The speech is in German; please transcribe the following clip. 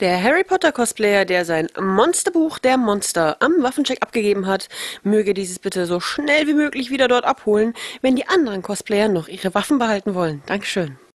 Der Harry Potter Cosplayer, der sein Monsterbuch der Monster am Waffencheck abgegeben hat, möge dieses bitte so schnell wie möglich wieder dort abholen, wenn die anderen Cosplayer noch ihre Waffen behalten wollen. Dankeschön.